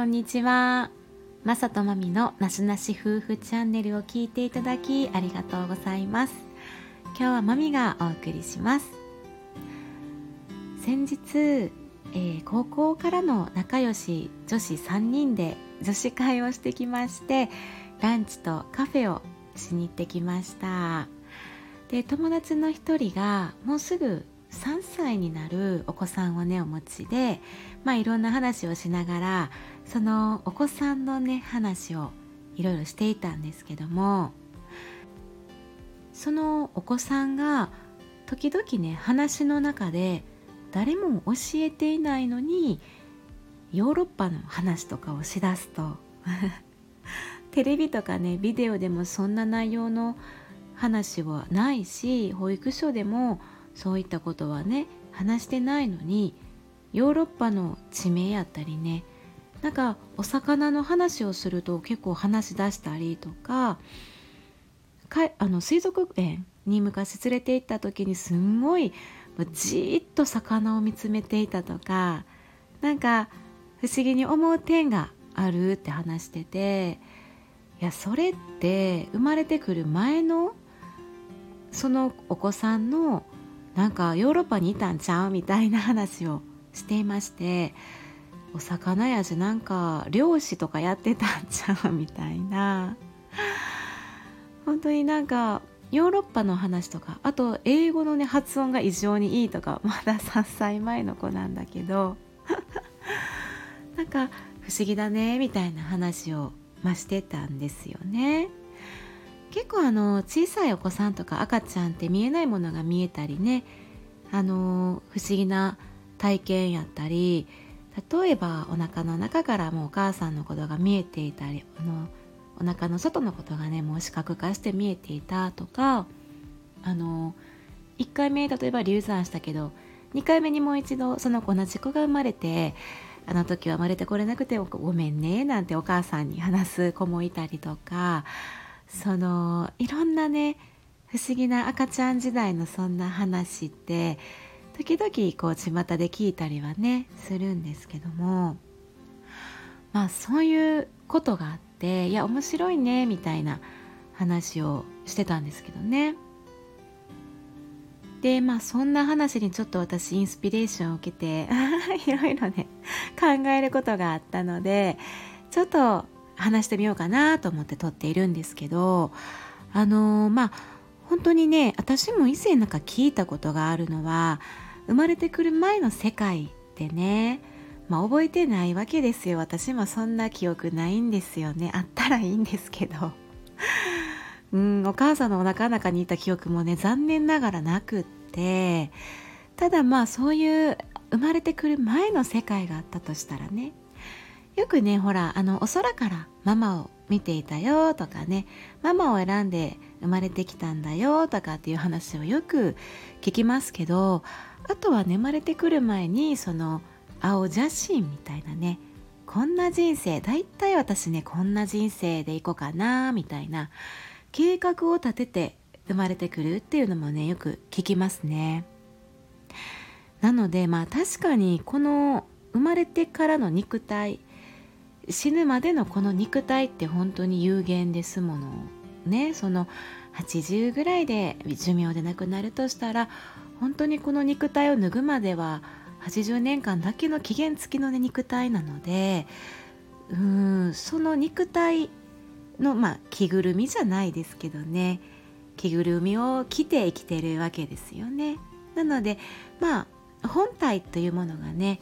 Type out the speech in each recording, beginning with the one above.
こんにちは。まさとまみのなしなし夫婦チャンネルを聞いていただきありがとうございます。今日はまみがお送りします。先日、えー、高校からの仲良し女子3人で女子会をしてきましてランチとカフェをしに行ってきました。で友達の一人がもうすぐ3歳になるお子さんをねお持ちで、まあ、いろんな話をしながらそのお子さんのね話をいろいろしていたんですけどもそのお子さんが時々ね話の中で誰も教えていないのにヨーロッパの話とかをしだすと。テレビとかねビデオでもそんな内容の話はないし保育所でもそういったことはね話してないのにヨーロッパの地名やったりね。なんかお魚の話をすると結構話し出したりとかかあの水族園に昔連れて行った時にすんごいじっと魚を見つめていたとかなんか不思議に思う点があるって話してていやそれって生まれてくる前のそのお子さんのなんかヨーロッパにいたんちゃうみたいな話をしていましてお魚やしなんか漁師とかやってたんちゃうみたいな。本当になんかヨーロッパの話とかあと英語のね発音が異常にいいとかまだ3歳前の子なんだけど。なんか不思議だねみたいな話を、ましてたんですよね。結構あの小さいお子さんとか赤ちゃんって見えないものが見えたりね。あの不思議な体験やったり例えばお腹の中からもうお母さんのことが見えていたりあのお腹の外のことがねもう視覚化して見えていたとかあの1回目例えば流産したけど2回目にもう一度その子同じ子が生まれてあの時は生まれてこれなくてごめんねなんてお母さんに話す子もいたりとかそのいろんなね不思議な赤ちゃん時代のそんな話って時々こう巷で聞いたりはねするんですけども。まあそういうことがあっていや面白いねみたいな話をしてたんですけどね。でまあそんな話にちょっと私インスピレーションを受けて いろいろね考えることがあったのでちょっと話してみようかなと思って撮っているんですけどあのー、まあ本当にね私も以前なんか聞いたことがあるのは生まれてくる前の世界ってね。まあ覚えてないわけですよ。私もそんな記憶ないんですよね。あったらいいんですけど。うんお母さんのお腹の中にいた記憶もね残念ながらなくって。ただまあそういう生まれてくる前の世界があったとしたらね。よくねほらあのお空からママを見ていたよとかねママを選んで生まれてきたんだよとかっていう話をよく聞きますけどあとはね生まれてくる前にその青写真みたいなねこんな人生だいたい私ねこんな人生でいこうかなみたいな計画を立てて生まれてくるっていうのもねよく聞きますね。なのでまあ確かにこの生まれてからの肉体死ぬまでのこの肉体って本当に有限ですものねその80ぐらいで寿命で亡くなるとしたら本当にこの肉体を脱ぐまでは80年間だけの期限付きの、ね、肉体なのでうんその肉体のまあ着ぐるみじゃないですけどね着ぐるみを着て生きてるわけですよね。なのでまあ本体というものがね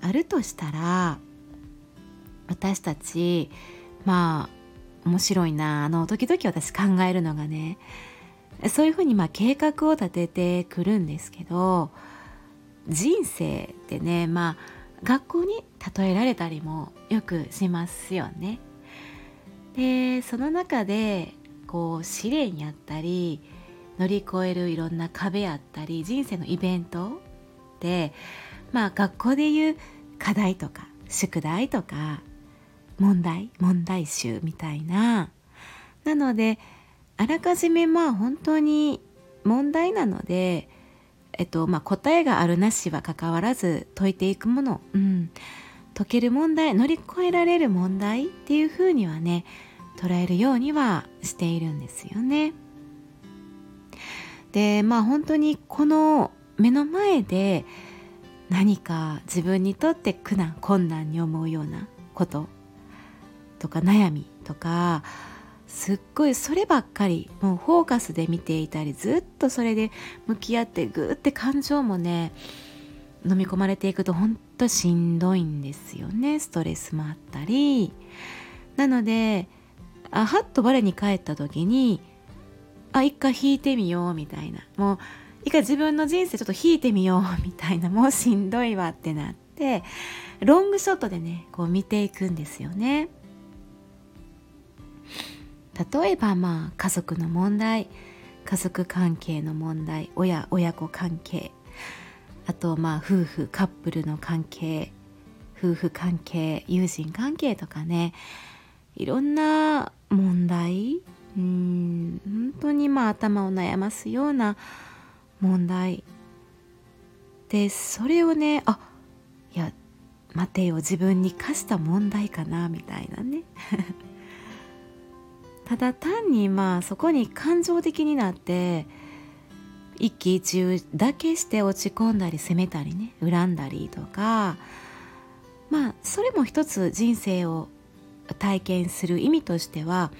あるとしたら私たちまあ面白いなあの時々私考えるのがねそういうふうにまあ計画を立ててくるんですけど人生ってねまあ学校に例えられたりもよくしますよね。でその中でこう試練やったり乗り越えるいろんな壁やったり人生のイベントでまあ学校でいう課題とか宿題とか問題問題集みたいな。なのであらかじめまあ本当に問題なので、えっとまあ、答えがあるなしは関わらず解いていくもの、うん、解ける問題乗り越えられる問題っていうふうにはね捉えるようにはしているんですよね。でまあ本当にこの目の前で何か自分にとって苦難困難に思うようなこととか悩みとかすっごいそればっかりもうフォーカスで見ていたりずっとそれで向き合ってグーって感情もね飲み込まれていくとほんとしんどいんですよね。ストレスもあったり。なのであはっと我に返った時にあ一回引いてみようみたいな。もう一回自分の人生ちょっと引いてみようみたいな。もうしんどいわってなってロングショットでねこう見ていくんですよね。例えばまあ家族の問題家族関係の問題親親子関係あとまあ夫婦カップルの関係夫婦関係友人関係とかねいろんな問題うん本当にまあ頭を悩ますような問題でそれをねあいや待てよ自分に課した問題かなみたいなね。ただ単にまあそこに感情的になって一喜一憂だけして落ち込んだり責めたりね恨んだりとかまあそれも一つ人生を体験する意味としては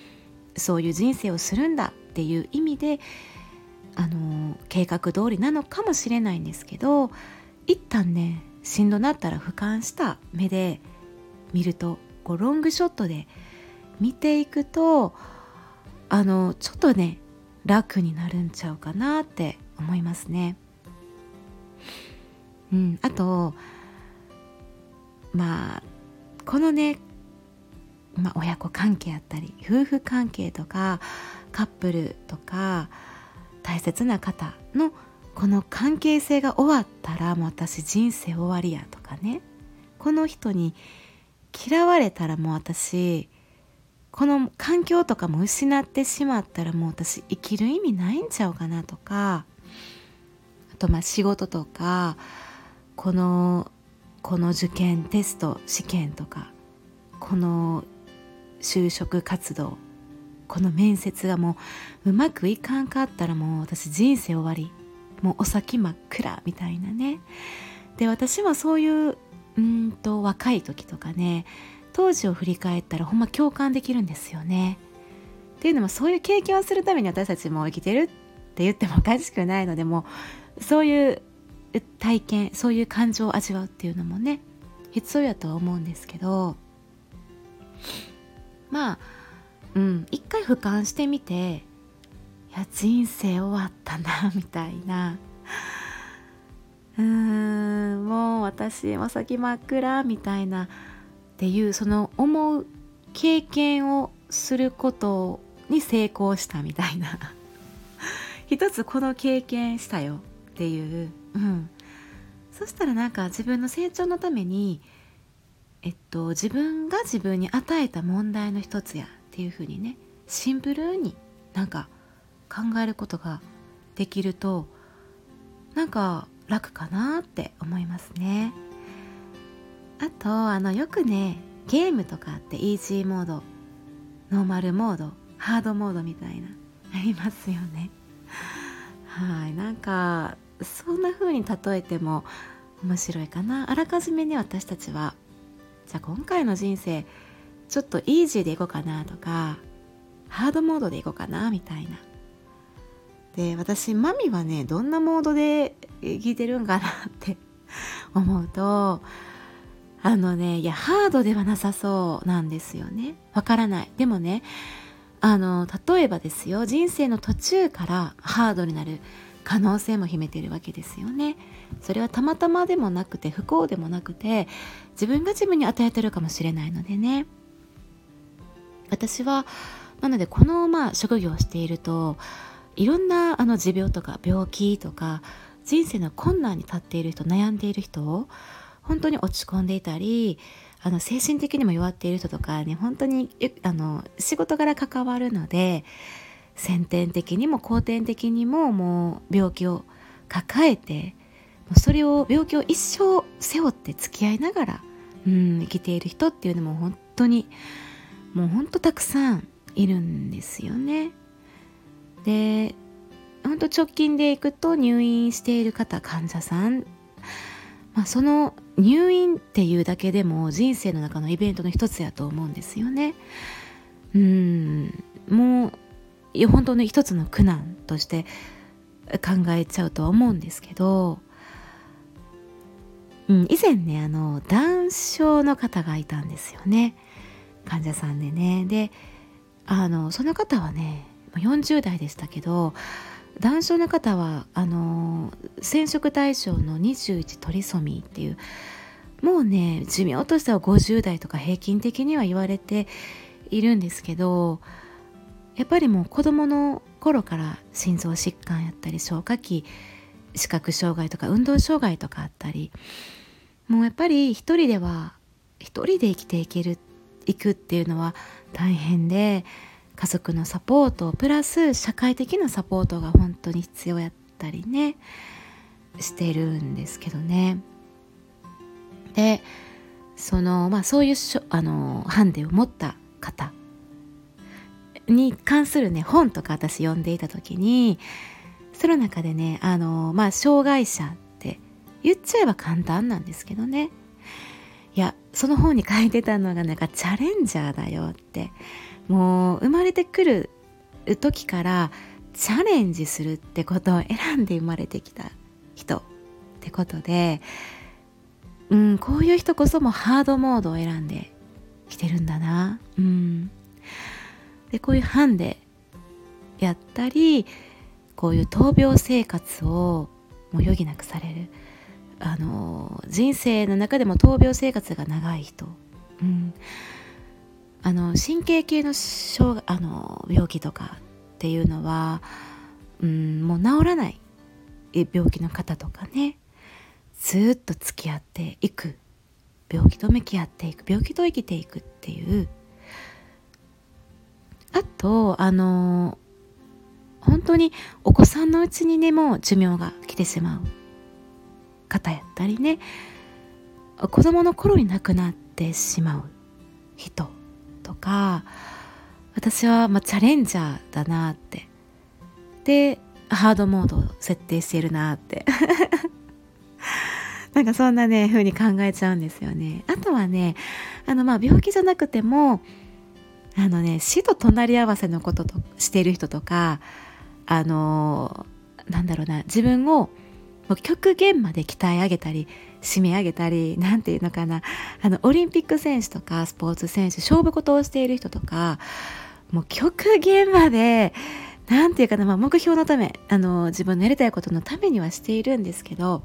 そういう人生をするんだっていう意味であの計画通りなのかもしれないんですけど一旦ねしんどなったら俯瞰した目で見るとこうロングショットで見ていくとあのちょっとね楽になるんちゃうかなって思いますね。うん、あとまあこのね、まあ、親子関係あったり夫婦関係とかカップルとか大切な方のこの関係性が終わったらもう私人生終わりやとかねこの人に嫌われたらもう私この環境とかも失ってしまったらもう私生きる意味ないんちゃうかなとかあとまあ仕事とかこのこの受験テスト試験とかこの就職活動この面接がもううまくいかんかったらもう私人生終わりもうお先真っ暗みたいなね。で私はそういううんと若い時とかね当時を振り返ったらほんま共感できるんですよね。っていうのもそういう経験をするために私たちも生きてるって言ってもおかしくないのでもそういう体験そういう感情を味わうっていうのもね必要やとは思うんですけど。まあうん一回俯瞰してみていや人生終わったな みたいな。うーんもう私お先真っ暗みたいな。っていうその思う経験をすることに成功したみたいな。一つこの経験したよっていう、うん、そしたらなんか自分の成長のためにえっと自分が自分に与えた問題の一つやっていうふうにねシンプルになんか考えることができるとなんか楽かなって思いますね。あとあのよくねゲームとかってイージーモードノーマルモードハードモードみたいなありますよね。はいなんかそんな風に例えても面白いかな。あらかじめね私たちはじゃあ今回の人生ちょっとイージーでいこうかなとかハードモードでいこうかなみたいな。で私マミはねどんなモードで聞いてるんかなって思うとあのねいやハードではなさそうなんですよね。わからない。でもねあの例えばですよ人生の途中からハードになる可能性も秘めてるわけですよね。それはたまたまでもなくて不幸でもなくて自分が自分に与えてるかもしれないのでね。私はなのでこのまあ職業をしているといろんなあの持病とか病気とか人生の困難に立っている人悩んでいる人を本当に落ち込んでいたりあの精神的にも弱っている人とかに本当にあの仕事柄関わるので先天的にも後天的にももう病気を抱えてもうそれを病気を一生背負って付き合いながらうん、生きている人っていうのも本当にもう本当たくさんいるんですよね。で本当直近でいくと入院している方患者さん、まあ、その入院っていうだけでも人生の中のイベントの一つやと思うんですよね。うん。もう本当に一つの苦難として考えちゃうとは思うんですけど、うん、以前ねあの男性の方がいたんですよね。患者さんでね。であのその方はね40代でしたけど男性の方はあの染色体症の21トリソミーっていうもうね寿命としては50代とか平均的には言われているんですけどやっぱりもう子どもの頃から心臓疾患やったり消化器視覚障害とか運動障害とかあったりもうやっぱり一人では一人で生きていけるいくっていうのは大変で家族のサポートプラス社会的なサポートが本当に必要やったりねしてるんですけどね。でそのまあそういうあのハンデを持った方に関するね本とか私読んでいた時にその中でねあのまあ障害者って言っちゃえば簡単なんですけどねいやその本に書いてたのがなんかチャレンジャーだよってもう生まれてくる時からチャレンジするってことを選んで生まれてきた人ってことで、うん、こういう人こそもハードモードを選んできてるんだな。うん、でこういうハンデやったりこういう闘病生活をもう余儀なくされる。あの人生の中でも闘病生活が長い人、うん、あの神経系のあの病気とかっていうのは、うん、もう治らない病気の方とかね。ずっと付き合っていく。病気と向き合っていく。病気と生きていくっていう。あとあの本当にお子さんのうちにねもう寿命が来てしまう方やったりね。子供の頃に亡くなってしまう人とか私はまチャレンジャーだなって。でハードモードを設定してるなって。なんかそんなね風に考えちゃうんですよね。あとはねあのまあ病気じゃなくてもあのね死と隣り合わせのこととしてる人とかあのなんだろうな自分をもう極限まで鍛え上げたり締め上げたり何て言うのかな。あのオリンピック選手とかスポーツ選手勝負事をしている人とかもう極限まで何て言うかな、まあ、目標のためあの自分のやりたいことのためにはしているんですけど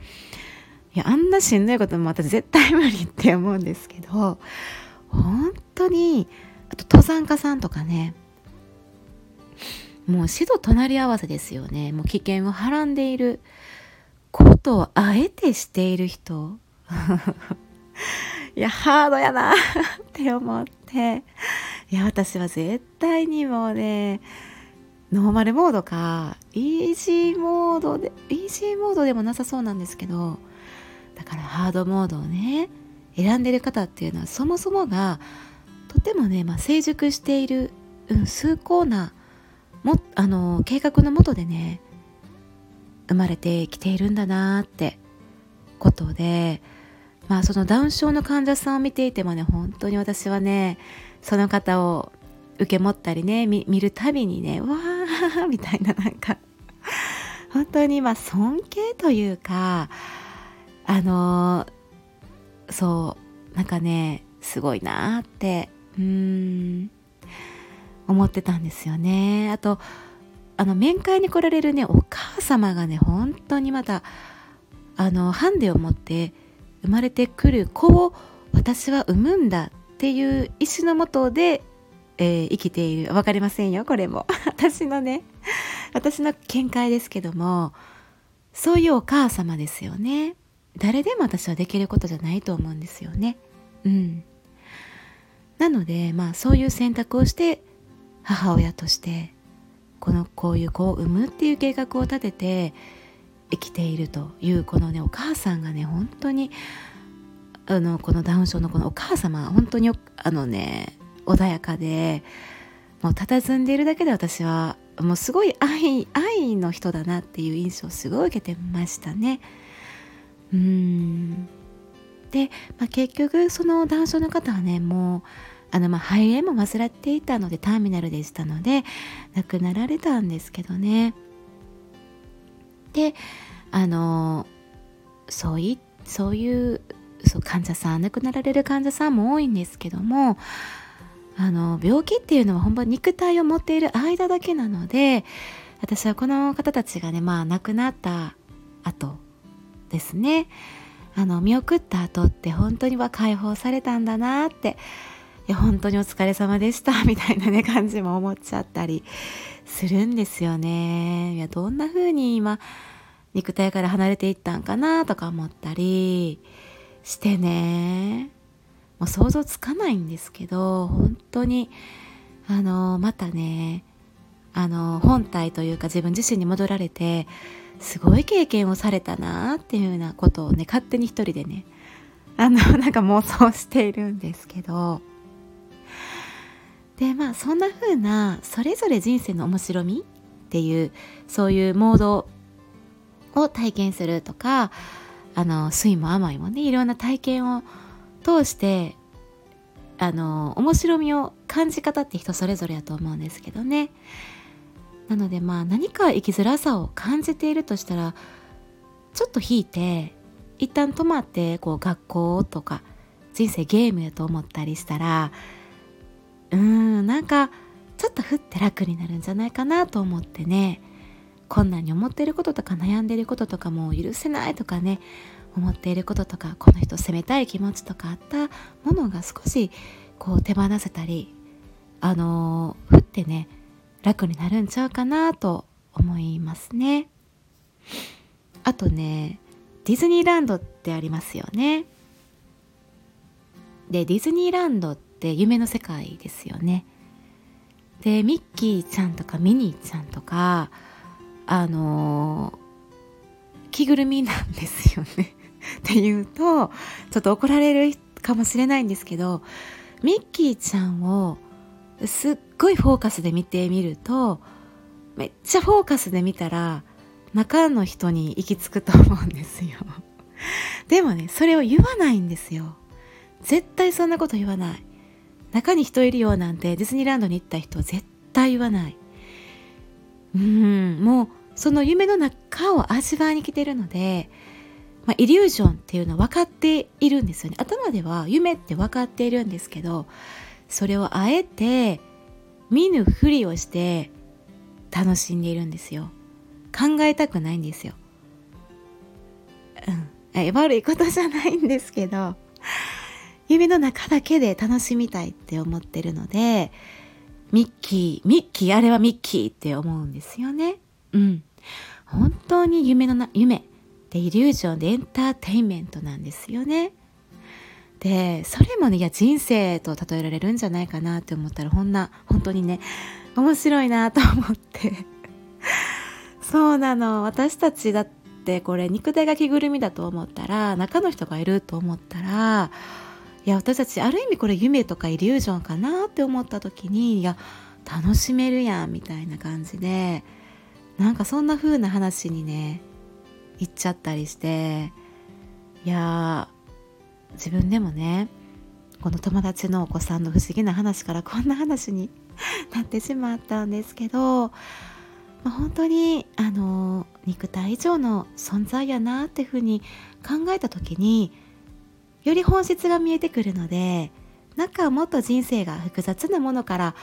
いやあんなしんどいこともまた絶対無理って思うんですけど本当にあと登山家さんとかねもう死と隣り合わせですよね。もう危険をはらんでいる。ことをあえてしている人？いやハードやな。って思って。いや私は絶対にもうねノーマルモードかイージーモードでイージーモードでもなさそうなんですけどだからハードモードをね選んでる方っていうのはそもそもがとてもね、まあ、成熟している、うん、崇高なもあの計画のもとでね生まれてきているんだなってことでまあそのダウン症の患者さんを見ていてもね本当に私はねその方を受け持ったりね見るたびにねわー みたいななんか本当にまあ尊敬というかあの、そうなんかねすごいなってうん思ってたんですよね。あとあの面会に来られるねお母様がね本当にまたあのハンデを持って生まれてくる子を私は産むんだっていう意思のもとで、えー、生きている。分かりませんよこれも。私のね私の見解ですけどもそういうお母様ですよね。誰でも私はできることじゃないと思うんですよね。うん。なのでまあそういう選択をして母親としてこのこういう子を産むっていう計画を立てて生きているというこのねお母さんがね本当にあのこのダウン症のこのお母様本当にあのね穏やかでもう佇んでいるだけで私はもうすごい愛愛の人だなっていう印象をすごい受けてましたね。うんで、まあ、結局そのダウン症の方はねもうあのまあ肺炎も患っていたのでターミナルでしたので亡くなられたんですけどね。であのそういそういうそう患者さん亡くなられる患者さんも多いんですけどもあの病気っていうのは本当に肉体を持っている間だけなので私はこの方たちがねまあ亡くなった後ですね。あの見送った後って本当には解放されたんだなっていや本当にお疲れ様でした。みたいなね感じも思っちゃったりするんですよね。いやどんな風に今肉体から離れていったんかなとか思ったりしてね。もう想像つかないんですけど本当にあのまたねあの本体というか自分自身に戻られてすごい経験をされたなっていうようなことをね勝手に一人でねあのなんか妄想しているんですけど。でまあそんな風なそれぞれ人生の面白みっていうそういうモードを体験するとかあの酸いも甘いもねいろんな体験を通してあの面白みを感じ方って人それぞれやと思うんですけどね。なのでまあ何か生きづらさを感じているとしたらちょっと引いて一旦止まってこう学校とか人生ゲームやと思ったりしたらうーんなんかちょっとふって楽になるんじゃないかなと思ってね。困難に思っていることとか悩んでいることとかも許せないとかね。思っていることとかこの人責めたい気持ちとかあったものが少しこう手放せたりあのー、ってね楽になるんちゃうかなと思いますね。あとねディズニーランドってありますよね。でディズニーランドって夢の世界ですよね。でミッキーちゃんとかミニーちゃんとかあの着ぐるみなんですよね。っていうとちょっと怒られるかもしれないんですけどミッキーちゃんをすっごいフォーカスで見てみるとめっちゃフォーカスで見たら中の人に行き着くと思うんですよ。でもねそれを言わないんですよ。絶対そんなこと言わない。中に人いるよなんてディズニーランドに行った人絶対言わない。うんもうその夢の中を味わいに来てるので、まあ、イリュージョンっていうのは分かっているんですよね。頭では夢って分かっているんですけどそれをあえて見ぬふりをして楽しんでいるんですよ。考えたくないんですよ。うん。悪いことじゃないんですけど。夢の中だけで楽しみたいって思ってるのでミッキー、ミッキー、あれはミッキーって思うんですよね。うん。本当に夢のな、夢でイリュージョンでエンターテインメントなんですよね。で、それもね、いや、人生と例えられるんじゃないかなって思ったら、ほんな、本当にね、面白いなと思って。そうなの。私たちだってこれ肉体が着ぐるみだと思ったら、中の人がいると思ったら、いや私たちある意味これ夢とかイリュージョンかなって思った時にいや楽しめるやんみたいな感じでなんかそんな風な話にね行っちゃったりしていや自分でもねこの友達のお子さんの不思議な話からこんな話に なってしまったんですけど、まあ、本当にあの肉体以上の存在やなっていうふうに考えた時により本質が見えてくるのでなんかもっと人生が複雑なものから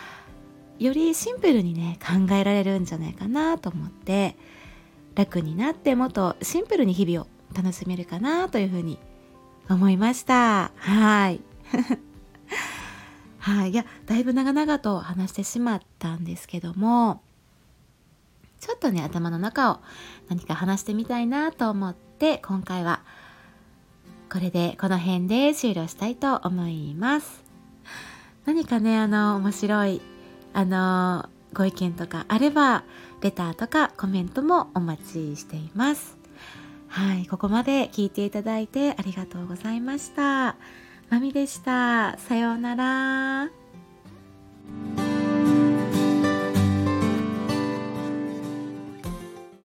よりシンプルにね考えられるんじゃないかなと思って楽になってもっとシンプルに日々を楽しめるかなというふうに思いました。はい。はい。いやだいぶ長々と話してしまったんですけどもちょっとね頭の中を何か話してみたいなと思って今回は「これでこの辺で終了したいと思います。何かねあの面白いあのご意見とかあればレターとかコメントもお待ちしています。はいここまで聞いていただいてありがとうございました。まみでした。さようなら。